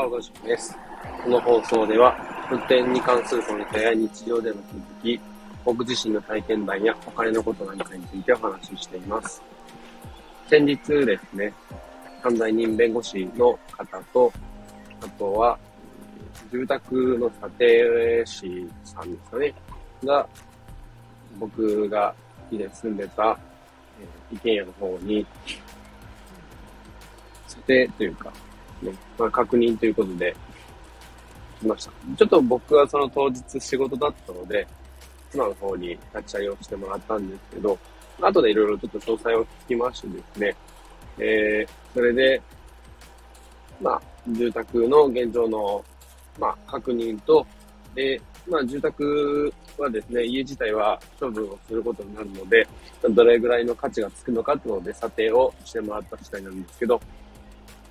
は、ごじです。この放送では、運転に関するポイントや日常での気づき、僕自身の体験談やお金のことなんかについてお話ししています。先日ですね、犯罪人弁護士の方と、あとは、住宅の査定士さんですかね、が、僕が以前住んでた、えー、一軒家の方に、査定というか、ね、まあ、確認ということで、来ました。ちょっと僕はその当日仕事だったので、妻の方に立ち会いをしてもらったんですけど、後でいろいろちょっと詳細を聞きましてですね、えー、それで、まあ、住宅の現状の、まあ、確認と、で、まあ、住宅はですね、家自体は処分をすることになるので、どれぐらいの価値がつくのかっていうので査定をしてもらった次第なんですけど、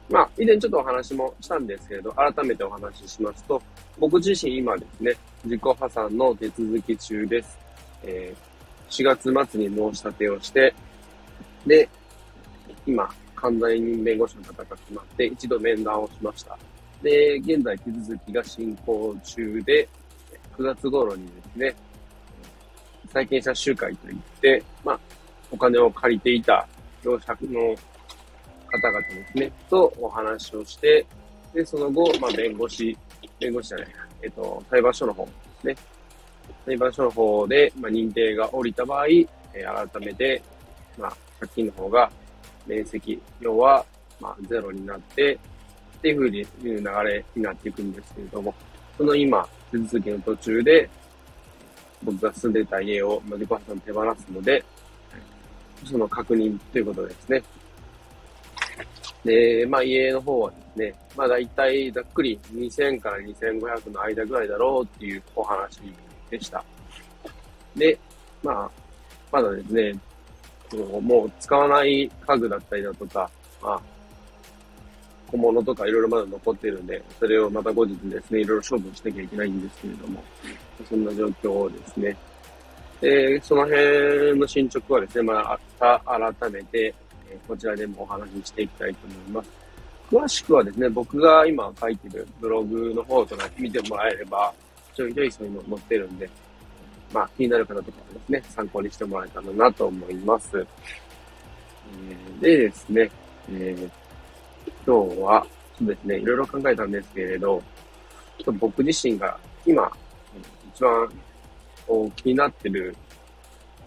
まあ、以前ちょっとお話もしたんですけれど、改めてお話ししますと、僕自身今ですね、自己破産の手続き中です。えー、4月末に申し立てをして、で、今、関西人弁護士の方が決まって、一度面談をしました。で、現在手続きが進行中で、9月頃にですね、債権者集会といって、まあ、お金を借りていた業者の方々ですね、とお話をして、で、その後、まあ、弁護士、弁護士じゃない、えっと、裁判所の方ですね。裁判所の方で、まあ、認定が下りた場合、えー、改めて、まあ、借金の方が面積、要は、まあ、ゼロになって、っていうふうにいう流れになっていくんですけれども、その今、手続きの途中で、僕が住んでた家を、まあ、自己破産手放すので、その確認ということですね。で、まあ家の方はですね、まあ大体ざっくり2000から2500の間ぐらいだろうっていうお話でした。で、まあ、まだですね、もう使わない家具だったりだとか、まあ、小物とかいろいろまだ残ってるんで、それをまた後日ですね、いろいろ処分しなきゃいけないんですけれども、そんな状況ですね。で、その辺の進捗はですね、まあ、改めて、こちらでもお話ししていきたいと思います。詳しくはですね、僕が今書いてるブログの方とか見てもらえれば、ちょいちょいそういうの載ってるんで、まあ気になる方とかはですね、参考にしてもらえたらなと思います。え、でですね、えー、今日は、そうですね、いろいろ考えたんですけれど、ちょっと僕自身が今、一番気になってる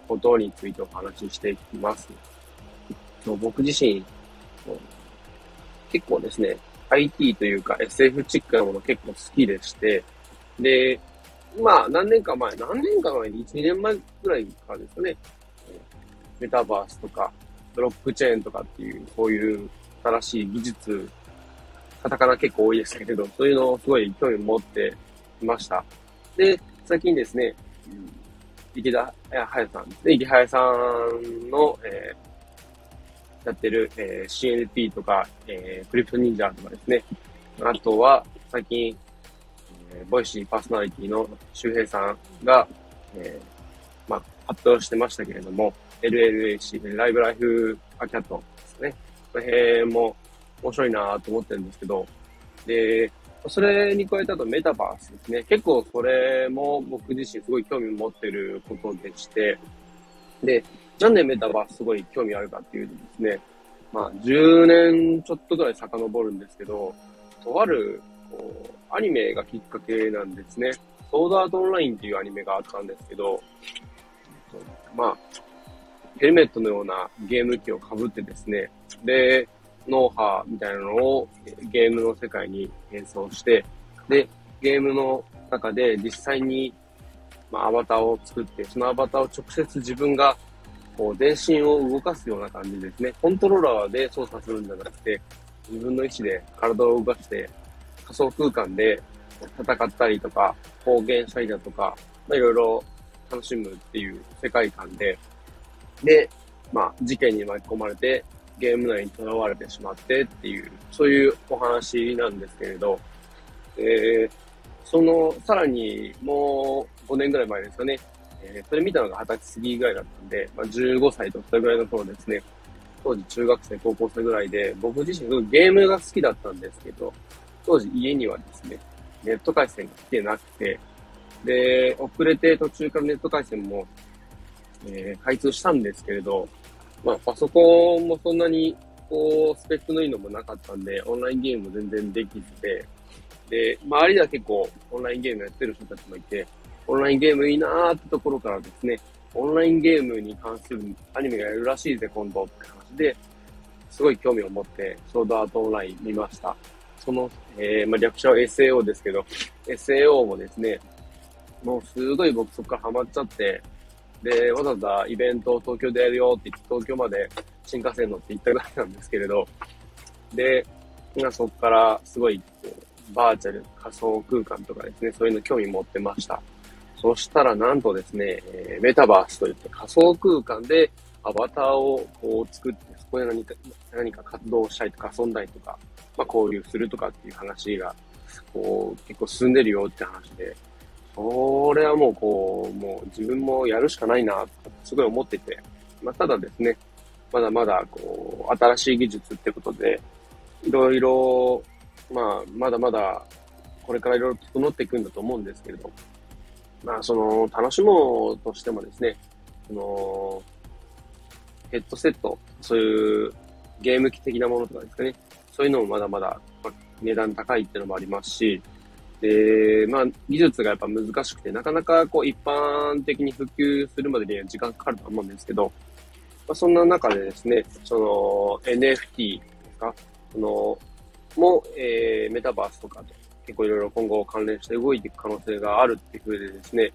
ことについてお話ししていきます。僕自身、結構ですね、IT というか SF チックなもの結構好きでして、で、まあ何年か前、何年か前に1、2年前ぐらいからですかね、メタバースとか、ブロックチェーンとかっていう、こういう新しい技術、カタカナ結構多いですけれど、そういうのをすごい興味を持っていました。で、最近ですね、池田隼さんですね、池早さんの、えーやってる、えー、CNP とか、えー、クリプト忍者とかですね。あとは、最近、えー、 Voicy パーソナリティの周平さんが、えー、まあ、発表してましたけれども、LLAC、 Live Like A Cat ですね。この辺も面白いなと思ってるんですけど、で、それに加えたとメタバースですね。結構それも僕自身すごい興味持ってることでして、で、なんでメタバースすごい興味あるかっていうとですね、まあ、10年ちょっとぐらい遡るんですけど、とある、こう、アニメがきっかけなんですね。ソードアートオンラインっていうアニメがあったんですけど、まあ、ヘルメットのようなゲーム機を被ってですね、で、ノウハウみたいなのをゲームの世界に演奏して、で、ゲームの中で実際に、まあ、アバターを作って、そのアバターを直接自分がこう、全身を動かすような感じですね。コントローラーで操作するんじゃなくて、自分の意思で体を動かして、仮想空間で戦ったりとか、方言したりだとか、まあ、いろいろ楽しむっていう世界観で、で、まあ、事件に巻き込まれて、ゲーム内に囚われてしまってっていう、そういうお話なんですけれど、えー、その、さらにもう5年ぐらい前ですかね、えー、それ見たのが20歳過ぎぐらいだったんで、まあ、15歳とかぐらいの頃ですね、当時中学生、高校生ぐらいで、僕自身すごいゲームが好きだったんですけど、当時家にはですね、ネット回線が来てなくて、で、遅れて途中からネット回線も、えー、開通したんですけれど、まあ、パソコンもそんなに、こう、スペックのいいのもなかったんで、オンラインゲームも全然できずで、で、周りでは結構オンラインゲームやってる人たちもいて、オンラインゲームいいなーってところからですね、オンラインゲームに関するアニメがやるらしいぜ、今度って話で、すごい興味を持って、ソードアートオンライン見ました。その、えー、まあ、略称は SAO ですけど、SAO もですね、もうすごい僕そこからハマっちゃって、で、わざわざイベントを東京でやるよって言って東京まで新幹線乗って行ったぐらいなんですけれど、で、今そこからすごいバーチャル、仮想空間とかですね、そういうの興味持ってました。そしたらなんとですね、メタバースといって仮想空間でアバターをこう作って、そこで何か、何か活動したりとか遊んだりとか、まあ、交流するとかっていう話が、こう、結構進んでるよって話で、それはもうこう、もう自分もやるしかないなって、すごい思ってて、まあ、ただですね、まだまだこう、新しい技術ってことで、いろいろ、まあ、まだまだ、これからいろいろ整っていくんだと思うんですけれども、まあ、その、楽しもうとしてもですね、その、ヘッドセット、そういうゲーム機的なものとかですかね、そういうのもまだまだ、値段高いっていうのもありますし、で、まあ、技術がやっぱ難しくて、なかなかこう一般的に普及するまでには時間かかると思うんですけど、まあ、そんな中でですね、その NFT ですか、その、も、えー、メタバースとかと結構いろいろ今後関連して動いていく可能性があるっていうふうでですね、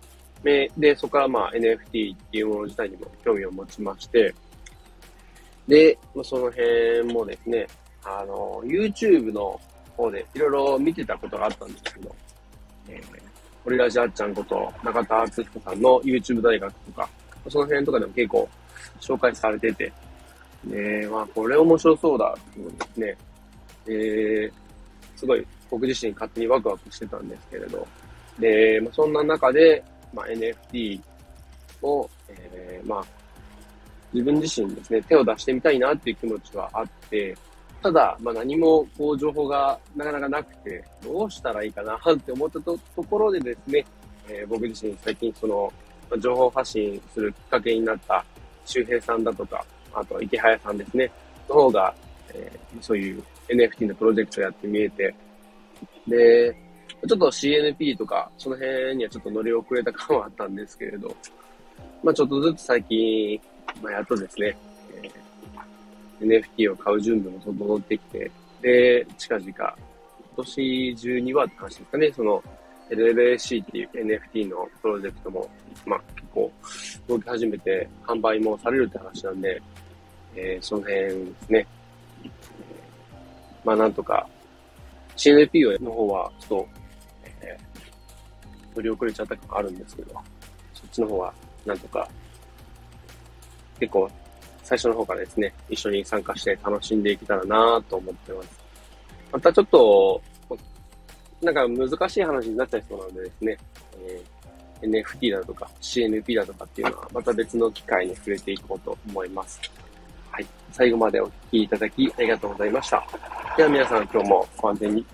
で、そこからまあ NFT っていうもの自体にも興味を持ちまして、で、その辺もですね、あの、YouTube の方でいろいろ見てたことがあったんですけど、えー、オリラジあっちゃんこと中田敦彦さんの YouTube 大学とか、その辺とかでも結構紹介されてて、ねまあこれ面白そうだっていうですね、えー、すごい僕自身勝手にワクワクしてたんですけれど、で、まあ、そんな中で、まあ、NFT を、えー、まあ、自分自身ですね、手を出してみたいなっていう気持ちはあって、ただ、まあ、何もこう情報がなかなかなくて、どうしたらいいかなって思ったところでですね、えー、僕自身最近その、ま、情報発信するきっかけになった周平さんだとか、あと池早さんですね、の方が、えー、そういう NFT のプロジェクトをやって見えて、で、ちょっと CNP とか、その辺にはちょっと乗り遅れた感はあったんですけれど、まあちょっとずつ最近、まあやっとですねえ、NFT を買う準備も整ってきて、で、近々、今年中にはって話ですかね、その、LLAC っていう NFT のプロジェクトも、まあ、結構動き始めて、販売もされるって話なんで、えー、その辺ですね。まあ、なんとか、CNP の方は、ちょっと、えー、乗り遅れちゃった感あるんですけど、そっちの方は、なんとか、結構最初の方からですね、一緒に参加して楽しんでいけたらなと思ってます。またちょっと、なんか難しい話になっちゃいそうなのでですね、えー、NFT だとか CNP だとかっていうのはまた別の機会に触れていこうと思います。はい。最後までお聞きいただきありがとうございました。では皆さん今日もご安全に。